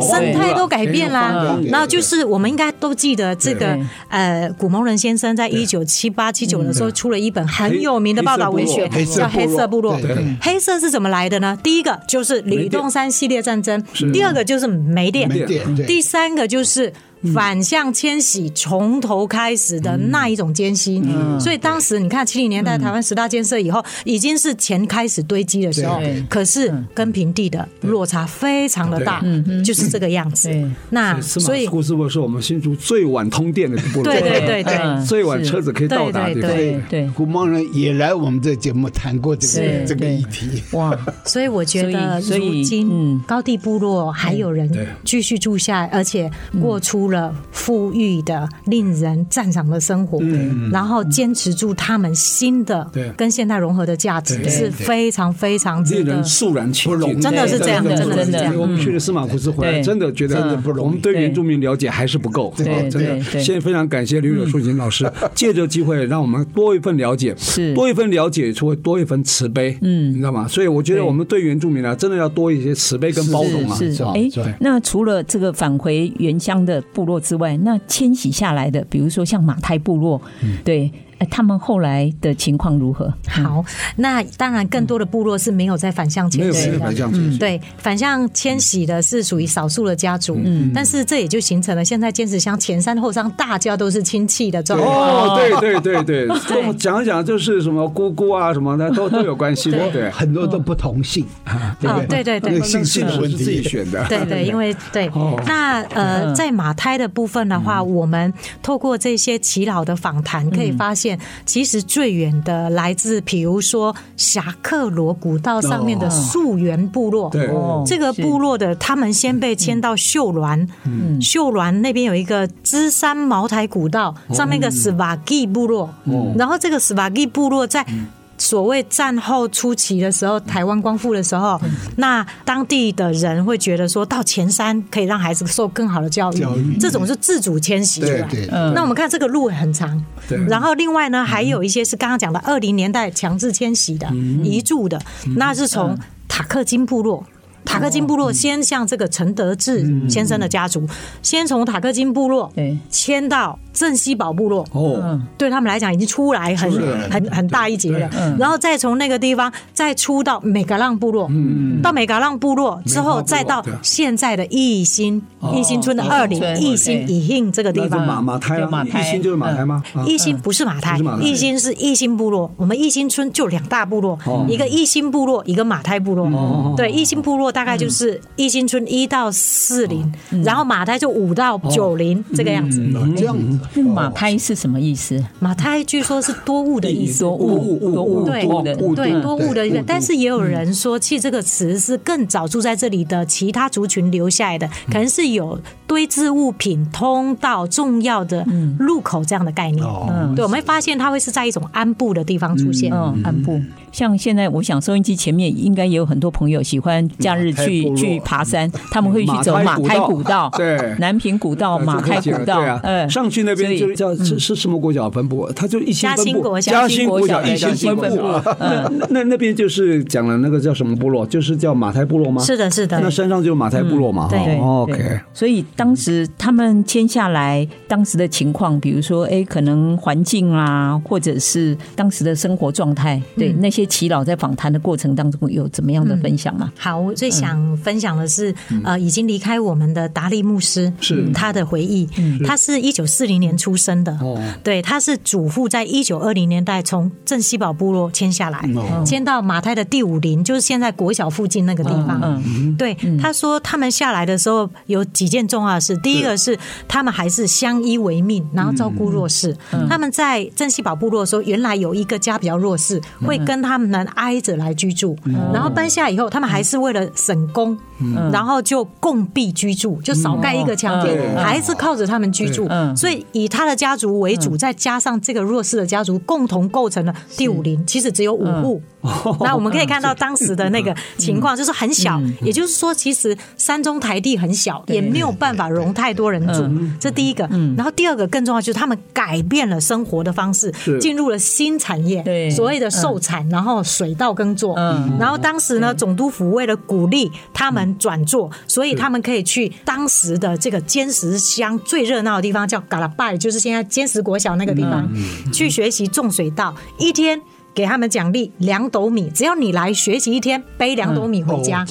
Speaker 4: 生态都改变啦，然后就是我们应该都记得这个呃，古蒙人先生在一九七八七九的时候出了一本很有名的报道文学，叫《黑色部落》。黑色是怎么来的呢？第一个就是。吕洞山系列战争，第二个就是煤电，第三个就是。反向迁徙，从头开始的那一种艰辛，所以当时你看七零年代台湾十大建设以后，已经是钱开始堆积的时候，可是跟平地的落差非常的大，就是这个样子。那所以，
Speaker 2: 司马库斯是我们新竹最晚通电的部落，
Speaker 4: 对对对对，
Speaker 2: 最晚车子可以到达的。
Speaker 4: 对对，
Speaker 3: 古蒙人也来我们这节目谈过这个这个议题。哇，
Speaker 4: 所以我觉得如今高地部落还有人继续住下来，而且过出了。富裕的、令人赞赏的生活，然后坚持住他们新的跟现代融合的价值，是非常非常
Speaker 2: 令人肃然起敬。
Speaker 4: 真的是这样，真的是这样。
Speaker 2: 我们去了司马库斯回来，真的觉得我们对原住民了解还是不够。真的，现在非常感谢刘柳树琴老师，借着机会让我们多一份了解，是多一份了解，除了多一份慈悲，嗯，你知道吗？所以我觉得我们对原住民啊，真的要多一些慈悲跟包容啊。
Speaker 1: 是哎，那除了这个返回原乡的部落之外，那迁徙下来的，比如说像马太部落，嗯、对。哎，他们后来的情况如何？
Speaker 4: 好，那当然更多的部落是没有在反向迁徙的。嗯，对，反向迁徙的是属于少数的家族。嗯，但是这也就形成了现在尖石乡前山后山大家都是亲戚的状况。
Speaker 2: 哦，对对对对，讲一讲就是什么姑姑啊什么的都都有关系的。对，很多都不同姓啊。
Speaker 4: 对对对，
Speaker 2: 姓姓是自己选的。
Speaker 4: 对对，因为对。那呃，在马胎的部分的话，我们透过这些耆老的访谈可以发现。其实最远的来自，比如说侠客罗古道上面的溯源部落，这个部落的他们先被迁到秀峦，秀峦那边有一个芝山茅台古道，上面一个斯瓦基部落，然后这个斯瓦基部落在。所谓战后初期的时候，台湾光复的时候，那当地的人会觉得说到前山可以让孩子受更好的教育，这种是自主迁徙出来。那我们看这个路很长，然后另外呢，还有一些是刚刚讲的二零年代强制迁徙的移住的，那是从塔克金部落。塔克金部落先向这个陈德志先生的家族，先从塔克金部落迁到镇西堡部落。哦，对他们来讲已经出来很很很大一截了。然后再从那个地方再出到美嘎浪部落，到美嘎浪部落之后，再到现在的义兴义兴村的二里义兴以兴这个地方。
Speaker 2: 马马胎义兴就是马胎吗？
Speaker 4: 义兴不是马胎，义兴是义兴部落。我们义兴村就两大部落，一个义兴部落，一个马胎部落。对，义兴部落。大概就是一新村一到四零，然后马胎就五到九零这个样子。
Speaker 3: 这样子，
Speaker 1: 那马胎是什么意思？
Speaker 4: 马胎据说是多雾的意思，
Speaker 1: 多雾，多雾，
Speaker 4: 对对，多雾的意思。但是也有人说，其实这个词是更早住在这里的其他族群留下来的，可能是有堆置物品、通道、重要的入口这样的概念。嗯，对，我们会发现它会是在一种安布的地方出现。
Speaker 1: 嗯，安部。像现在，我想收音机前面应该也有很多朋友喜欢假日去去爬山，他们会去走马开古道，
Speaker 2: 对，
Speaker 1: 南平古道、马开古道，
Speaker 2: 嗯，上去那边就叫是是什么国小分布？他就一心分部，嘉兴国小一心分部。那那那边就是讲了那个叫什么部落，就是叫马台部落吗？
Speaker 4: 是的，是的。
Speaker 2: 那山上就是马台部落嘛，
Speaker 1: 对
Speaker 2: ，OK。
Speaker 1: 所以当时他们签下来，当时的情况，比如说，哎，可能环境啊，或者是当时的生活状态，对那些耆老在访谈的过程当中有怎么样的分享吗？
Speaker 4: 好，我最想分享的是，呃，已经离开我们的达利牧师，是。他的回忆。他是一九四零年出生的，哦。对，他是祖父在一九二零年代从镇西堡部落迁下来，迁到马太的第五林，就是现在国小附近那个地方。嗯对，他说他们下来的时候有几件重要的事，第一个是他们还是相依为命，然后照顾弱势。他们在珍稀堡部落的时候，原来有一个家比较弱势，会跟他们能挨着来居住，然后搬下以后，他们还是为了省工，然后就共壁居住，就少盖一个墙壁，还是靠着他们居住。所以以他的家族为主，再加上这个弱势的家族，共同构成了第五林。其实只有五户。那我们可以看到当时的那个情况，就是很小。也就是说，其实山中台地很小，也没有办法容太多人住。这第一个。然后第二个更重要，就是他们改变了生活的方式，进入了新产业，所谓的寿产，然后水稻耕作。嗯，然后当时呢，总督府为了鼓励他们转做，所以他们可以去当时的这个尖石乡最热闹的地方，叫嘎拉拜，就是现在坚石国小那个地方，去学习种水稻，一天。给他们奖励两斗米，只要你来学习一天，背两斗米回家。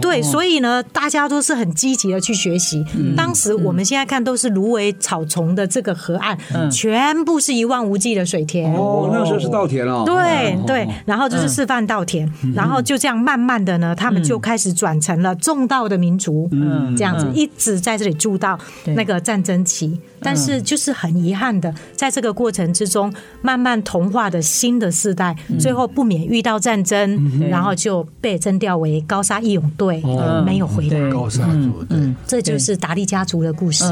Speaker 4: 对，所以呢，大家都是很积极的去学习。当时我们现在看都是芦苇草丛的这个河岸，全部是一望无际的水田。
Speaker 2: 哦，那时候是稻田哦。
Speaker 4: 对对，然后就是示范稻田，然后就这样慢慢的呢，他们就开始转成了种稻的民族。嗯，这样子一直在这里住到那个战争期。但是就是很遗憾的，在这个过程之中，慢慢同化的新的世代，最后不免遇到战争，然后就被征调为高沙义勇队，没有回来。
Speaker 3: 高沙族，对，
Speaker 4: 这就是达利家族的故事。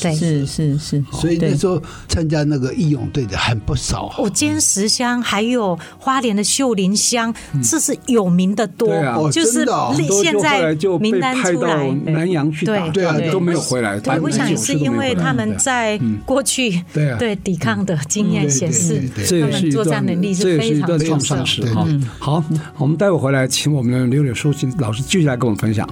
Speaker 4: 对，
Speaker 1: 是是是。
Speaker 3: 所以那时候参加那个义勇队的很不少。
Speaker 4: 哦，尖石乡还有花莲的秀林乡，这是有名的多。就是现在名单出来，
Speaker 2: 南洋去打，对啊，都没有回来。
Speaker 4: 对，我想也是因为他们在。在过去，对抵抗的经验显示，他们作战能力是非常创伤的。
Speaker 2: 好，我们待会回来，请我们的柳柳书记老师继续来跟我们分享。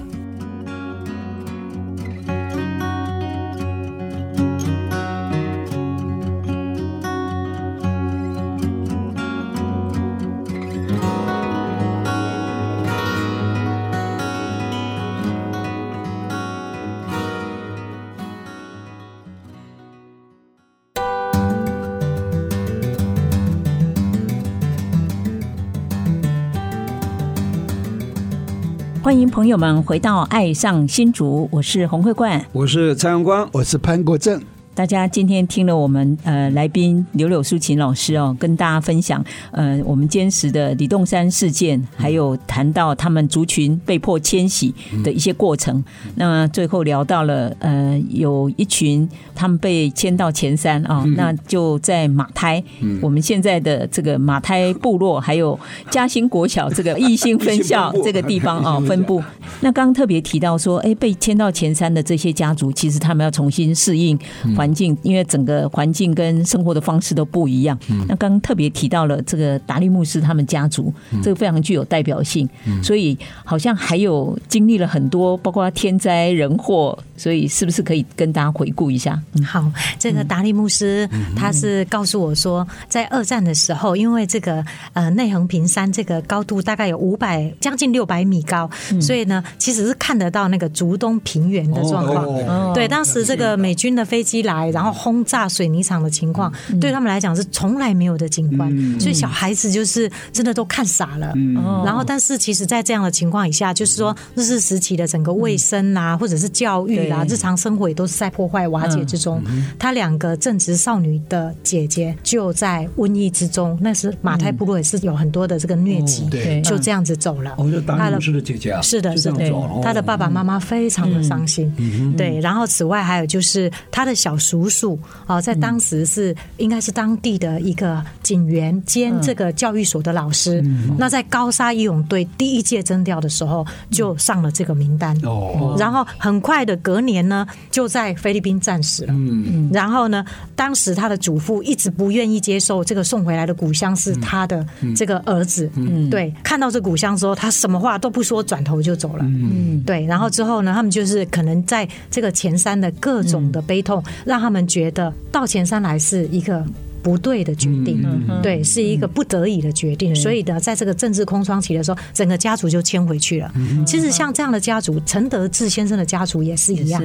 Speaker 1: 朋友们回到《爱上新竹》，我是洪慧冠，
Speaker 2: 我是蔡阳光，
Speaker 3: 我是潘国正。
Speaker 1: 大家今天听了我们呃来宾柳柳淑琴老师哦，跟大家分享呃我们坚持的李洞山事件，还有谈到他们族群被迫迁徙的一些过程。嗯、那最后聊到了呃有一群他们被迁到前山啊，哦嗯、那就在马胎，嗯、我们现在的这个马胎部落，还有嘉兴国小这个义兴分校 这个地方啊、哦、分布。那刚刚特别提到说，哎，被迁到前山的这些家族，其实他们要重新适应环。境，因为整个环境跟生活的方式都不一样。那刚刚特别提到了这个达利牧师他们家族，这个非常具有代表性。所以好像还有经历了很多，包括天灾人祸。所以是不是可以跟大家回顾一下？
Speaker 4: 好，这个达利牧师他是告诉我说，在二战的时候，因为这个呃内横平山这个高度大概有五百将近六百米高，所以呢其实是看得到那个竹东平原的状况。对，当时这个美军的飞机来。然后轰炸水泥厂的情况，对他们来讲是从来没有的景观，所以小孩子就是真的都看傻了。然后，但是其实，在这样的情况以下，就是说日治时期的整个卫生啊，或者是教育啊，日常生活也都是在破坏瓦解之中。他两个正值少女的姐姐就在瘟疫之中，那时马太部落也是有很多的这个疟疾，就这样子走了。
Speaker 2: 哦，就达利牧师的姐姐啊，
Speaker 4: 是的，是的，他的爸爸妈妈非常的伤心。对，然后此外还有就是他的小叔叔啊，在当时是应该是当地的一个警员兼这个教育所的老师。那在高沙义勇队第一届征调的时候就上了这个名单。哦，然后很快的隔年呢，就在菲律宾战死了。嗯，然后呢，当时他的祖父一直不愿意接受这个送回来的古香是他的这个儿子。嗯，对，看到这古香之后，他什么话都不说，转头就走了。嗯，对，然后之后呢，他们就是可能在这个前山的各种的悲痛，让他们觉得到前山来是一个。不对的决定，对，是一个不得已的决定。所以呢，在这个政治空窗期的时候，整个家族就迁回去了。其实像这样的家族，陈德志先生的家族也是一样，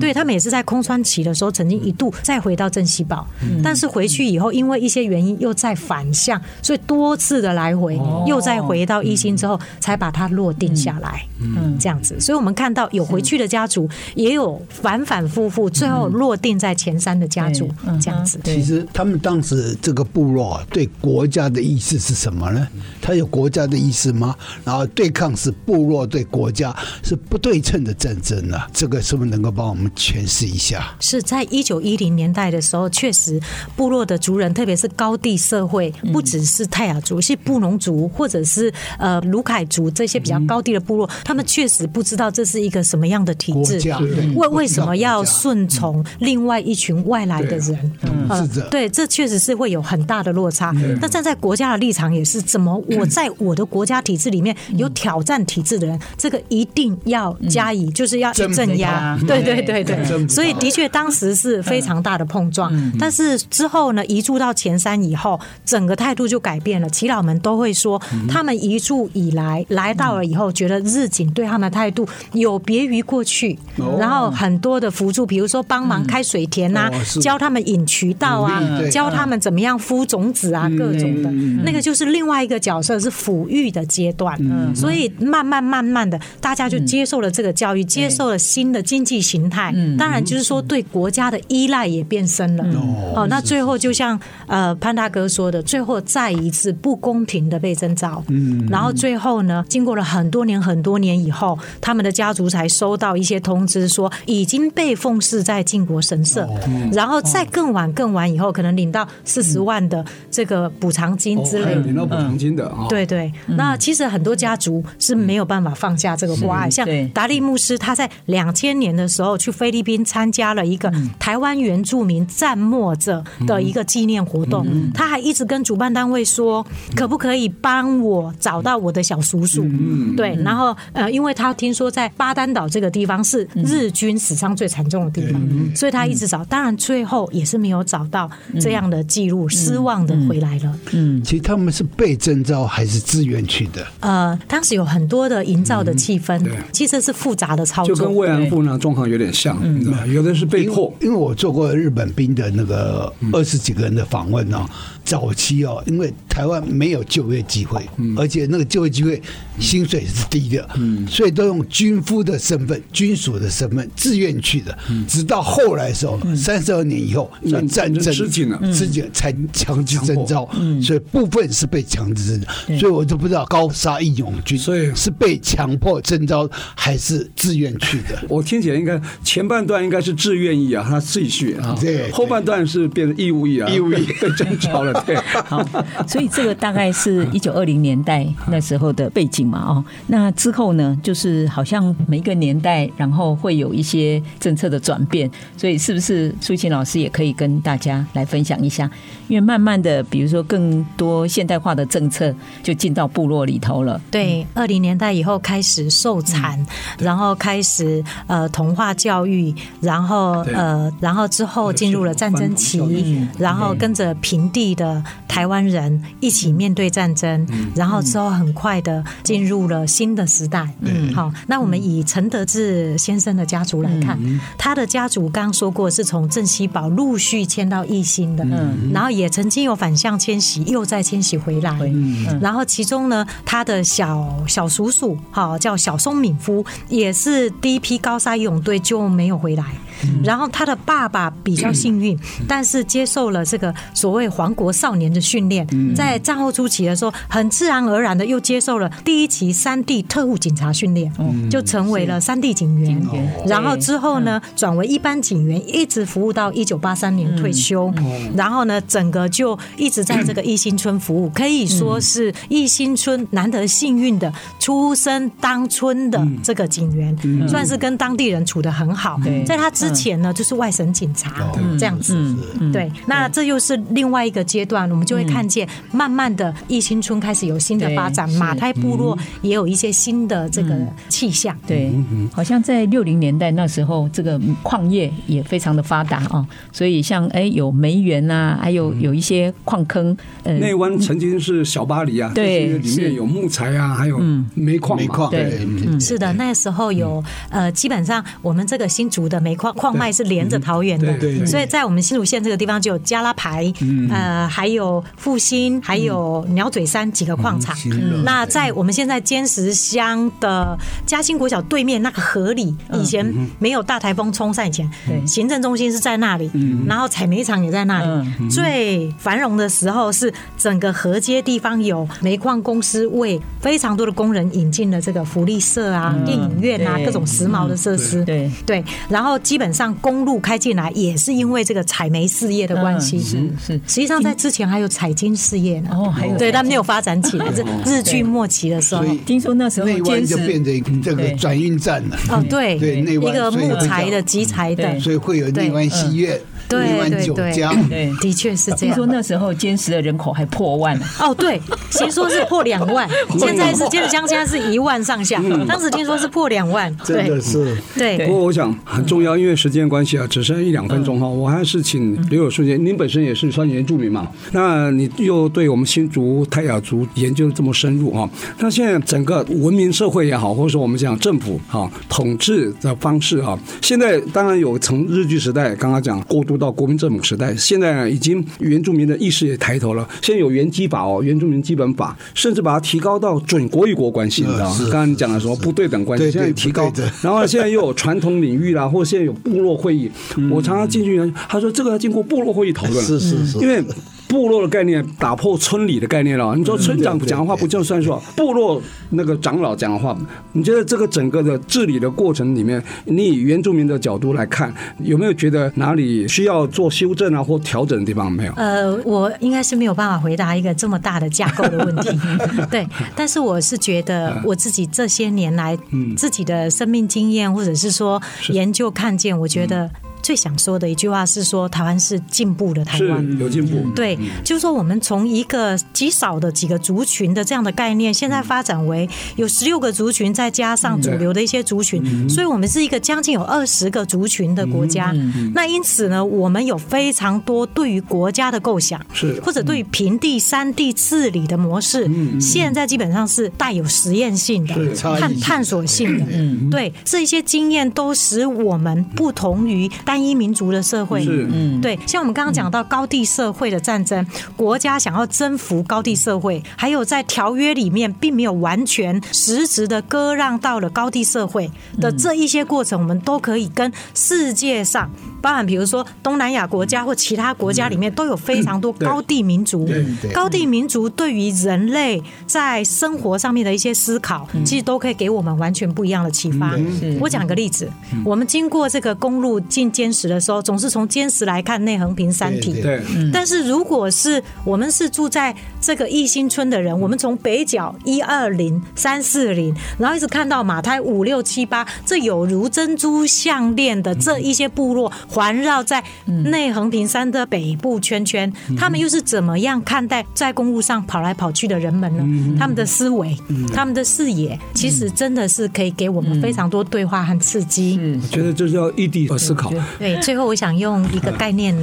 Speaker 4: 对，他们也是在空窗期的时候，曾经一度再回到镇西堡，但是回去以后，因为一些原因又再反向，所以多次的来回，又再回到一心之后，才把它落定下来。嗯，这样子。所以我们看到有回去的家族，也有反反复复，最后落定在前三的家族，这样子。
Speaker 3: 其实他们当当时这个部落对国家的意思是什么呢？他有国家的意思吗？然后对抗是部落对国家是不对称的战争呢？这个是不是能够帮我们诠释一下？
Speaker 4: 是在一九一零年代的时候，确实部落的族人，特别是高地社会，不只是泰雅族，是布农族或者是呃卢凯族这些比较高地的部落，他们确实不知道这是一个什么样的体制，为为什么要顺从另外一群外来的人？嗯，对，这。确实是会有很大的落差。那站在国家的立场也是，怎么我 在我的国家体制里面有挑战体制的人，这个一定要加以，就是要镇压。对对对对。所以的确当时是非常大的碰撞。但是之后呢，移住到前山以后，整个态度就改变了。耆老们都会说，他们移住以来，来到了以后，觉得日警对他们的态度有别于过去。然后很多的辅助，比如说帮忙开水田啊，教他们引渠道啊，教。他们怎么样孵种子啊？各种的，那个就是另外一个角色，是抚育的阶段。所以慢慢慢慢的，大家就接受了这个教育，接受了新的经济形态。当然，就是说对国家的依赖也变深了。哦，那最后就像呃潘大哥说的，最后再一次不公平的被征召。然后最后呢，经过了很多年很多年以后，他们的家族才收到一些通知，说已经被奉祀在靖国神社。然后再更晚更晚以后，可能领到四十万的这个补偿金之类的，
Speaker 2: 领到补偿金的啊。
Speaker 4: 对对，那其实很多家族是没有办法放下这个关爱。像达利牧师，他在两千年的时候去菲律宾参加了一个台湾原住民战没者的一个纪念活动，他还一直跟主办单位说，可不可以帮我找到我的小叔叔？对，然后呃，因为他听说在巴丹岛这个地方是日军死伤最惨重的地方，所以他一直找，当然最后也是没有找到这样。的记录，失望的回来了。
Speaker 3: 嗯，其实他们是被征召还是自愿去的？
Speaker 4: 呃，当时有很多的营造的气氛，其实是复杂的操作，
Speaker 2: 就跟慰安妇那状况有点像，你知道吗？有的是被迫，
Speaker 3: 因为我做过日本兵的那个二十几个人的访问呢。早期哦，因为台湾没有就业机会，而且那个就业机会薪水是低的，所以都用军夫的身份、军属的身份自愿去的。直到后来的时候，三十二年以后，因为战争吃紧了，吃紧才强制征召，所以部分是被强制征召。所以我就不知道高沙义勇军所以是被强迫征召还是自愿去的。
Speaker 2: 我听起来应该前半段应该是自愿意啊，他自己去啊，对，后半段是变成义务役啊，
Speaker 3: 义务役。
Speaker 2: 被征召了。对，
Speaker 1: 好，所以这个大概是一九二零年代那时候的背景嘛，哦，那之后呢，就是好像每一个年代，然后会有一些政策的转变，所以是不是苏琴老师也可以跟大家来分享一下？因为慢慢的，比如说更多现代化的政策就进到部落里头了。
Speaker 4: 对，二零年代以后开始受产，然后开始呃同化教育，然后呃然后之后进入了战争期，然后跟着平地的。台湾人一起面对战争，然后之后很快的进入了新的时代。嗯，好，那我们以陈德志先生的家族来看，他的家族刚刚说过是从镇西堡陆续迁到义兴的，嗯，然后也曾经有反向迁徙，又再迁徙回来。嗯，然后其中呢，他的小小叔叔，好叫小松敏夫，也是第一批高砂义勇队就没有回来。然后他的爸爸比较幸运，但是接受了这个所谓皇国少年的训练，在战后初期的时候，很自然而然的又接受了第一期三地特务警察训练，就成为了三地警员。然后之后呢，转为一般警员，一直服务到一九八三年退休。然后呢，整个就一直在这个一心村服务，可以说是一心村难得幸运的出生当村的这个警员，算是跟当地人处的很好。在他之前呢，就是外省警察这样子。对，那这又是另外一个阶段，我们就会看见慢慢的义兴村开始有新的发展，马太部落也有一些新的这个气象。
Speaker 1: 对，好像在六零年代那时候，这个矿业也非常的发达啊，所以像哎有煤源啊，还有有一些矿坑。呃，
Speaker 2: 内湾曾经是小巴黎啊，
Speaker 1: 对，
Speaker 2: 里面有木材啊，还有煤矿，煤矿。
Speaker 1: 对，
Speaker 4: 是的，那时候有呃，基本上我们这个新竹的煤矿矿脉是连着桃园的，所以在我们新竹县这个地方就有加拉排，呃，还有复兴，还有鸟嘴山几个矿场。那在我们现在尖石乡的嘉兴国小对面那个河里，以前没有大台风冲散以前，行政中心是在那里，然后采煤厂也在那里。最繁荣的时候是整个河街地方有煤矿公司为非常多的工人引进了这个福利社啊、电影院啊、各种时髦的设施。对。对，然后基本上公路开进来也是因为这个采煤事业的关系。是是，实际上在之前还有采金事业呢。哦，还有对，但没有发展起来。日日据末期的时候，
Speaker 1: 听说那时候
Speaker 3: 内湾就变成这个转运站了。
Speaker 4: 哦，对对，一个木材的、集材的，
Speaker 3: 所以会有内湾戏院。对对对，
Speaker 4: 对，的确是这样。
Speaker 1: 听说那时候尖石的人口还破万
Speaker 4: 哦，对，先说是破两万。现在是尖石乡，现在是一万上下。当时听说是破两万，
Speaker 3: 真的是。
Speaker 4: 对。
Speaker 2: 不过我想很重要，因为时间关系啊，只剩一两分钟哈，我还是请刘有顺先，您本身也是算原住民嘛，那你又对我们新竹泰雅族研究这么深入哈，那现在整个文明社会也好，或者说我们讲政府哈统治的方式哈，现在当然有从日据时代刚刚讲过渡。到国民政府时代，现在已经原住民的意识也抬头了。现在有原基法哦，原住民基本法，甚至把它提高到准国与国关系，你知道吗？刚刚你讲的说不对等关系，现在提高。然后现在又有传统领域啦，或现在有部落会议。我常常进去，他说这个要经过部落会议讨论，
Speaker 3: 是是是，
Speaker 2: 因为。部落的概念打破村里的概念了。你说村长讲话不就算数？部落那个长老讲话，你觉得这个整个的治理的过程里面，你以原住民的角度来看，有没有觉得哪里需要做修正啊或调整的地方？没有？
Speaker 4: 呃，我应该是没有办法回答一个这么大的架构的问题。对，但是我是觉得我自己这些年来自己的生命经验，或者是说研究看见，我觉得。最想说的一句话是说，台湾是进步的台湾，
Speaker 2: 有进步。
Speaker 4: 对，就是说我们从一个极少的几个族群的这样的概念，现在发展为有十六个族群，再加上主流的一些族群，所以我们是一个将近有二十个族群的国家。那因此呢，我们有非常多对于国家的构想，是。或者对于平地、山地治理的模式，现在基本上是带有实验性的、探探索性的。对，这些经验都使我们不同于。单一民族的社会，是。嗯，对，像我们刚刚讲到高地社会的战争，国家想要征服高地社会，还有在条约里面并没有完全实质的割让到了高地社会的这一些过程，我们都可以跟世界上，包含比如说东南亚国家或其他国家里面都有非常多高地民族，高地民族对于人类在生活上面的一些思考，其实都可以给我们完全不一样的启发。我讲个例子，我们经过这个公路进。尖石的时候，总是从坚实来看内横平山体。对，但是如果是我们是住在这个义兴村的人，我们从北角一二零三四零，然后一直看到马太五六七八，这有如珍珠项链的这一些部落环绕在内横平山的北部圈圈，他们又是怎么样看待在公路上跑来跑去的人们呢？他们的思维，他们的视野，其实真的是可以给我们非常多对话和刺激。
Speaker 2: 我觉得就是要异地思考。
Speaker 4: 对，最后我想用一个概念，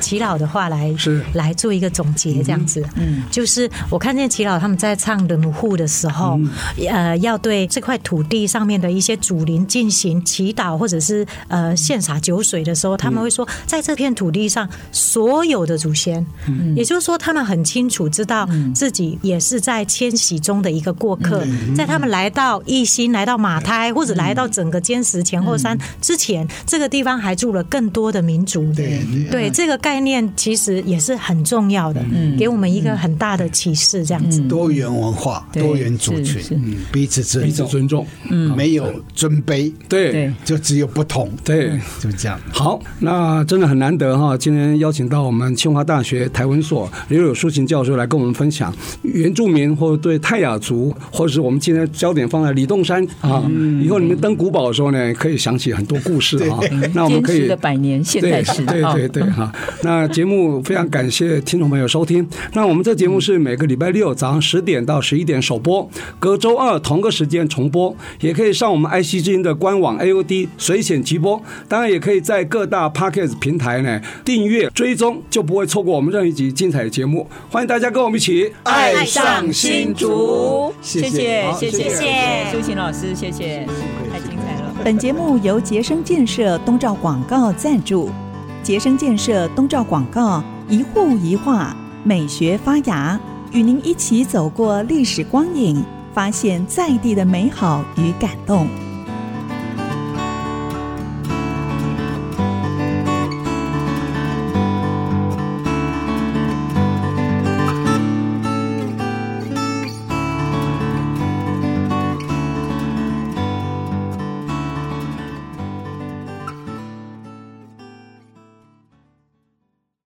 Speaker 4: 齐老的话来来做一个总结，这样子，嗯，就是我看见齐老他们在唱轮户的时候，呃，要对这块土地上面的一些祖灵进行祈祷，或者是呃献洒酒水的时候，他们会说，在这片土地上所有的祖先，也就是说，他们很清楚知道自己也是在迁徙中的一个过客，在他们来到一心、来到马胎，或者来到整个尖石前后山之前，这个地方还。助了更多的民族。
Speaker 3: 对
Speaker 4: 对，这个概念其实也是很重要的，给我们一个很大的启示。这样子，
Speaker 3: 多元文化、多元族群，彼此尊
Speaker 2: 彼此尊重，
Speaker 3: 嗯，没有尊卑，
Speaker 2: 对，
Speaker 3: 就只有不同，
Speaker 2: 对，
Speaker 3: 就这样。
Speaker 2: 好，那真的很难得哈，今天邀请到我们清华大学台文所刘柳淑琴教授来跟我们分享原住民或者对泰雅族，或者是我们今天焦点放在李洞山啊，以后你们登古堡的时候呢，可以想起很多故事啊。那我们可以
Speaker 1: 的百年现代史，
Speaker 2: 对对对哈。那节目非常感谢听众朋友收听。那我们这节目是每个礼拜六早上十点到十一点首播，隔周二同个时间重播，也可以上我们爱惜之音的官网 AOD 随选直播，当然也可以在各大 Podcast 平台呢订阅追踪，就不会错过我们任何一集精彩的节目。欢迎大家跟我们一起
Speaker 1: 爱上新竹，谢谢谢谢谢
Speaker 4: 谢
Speaker 1: 苏琴老师，谢谢，太精彩了。
Speaker 5: 本节目由杰生建设东照广告赞助，杰生建设东照广告一户一画美学发芽，与您一起走过历史光影，发现在地的美好与感动。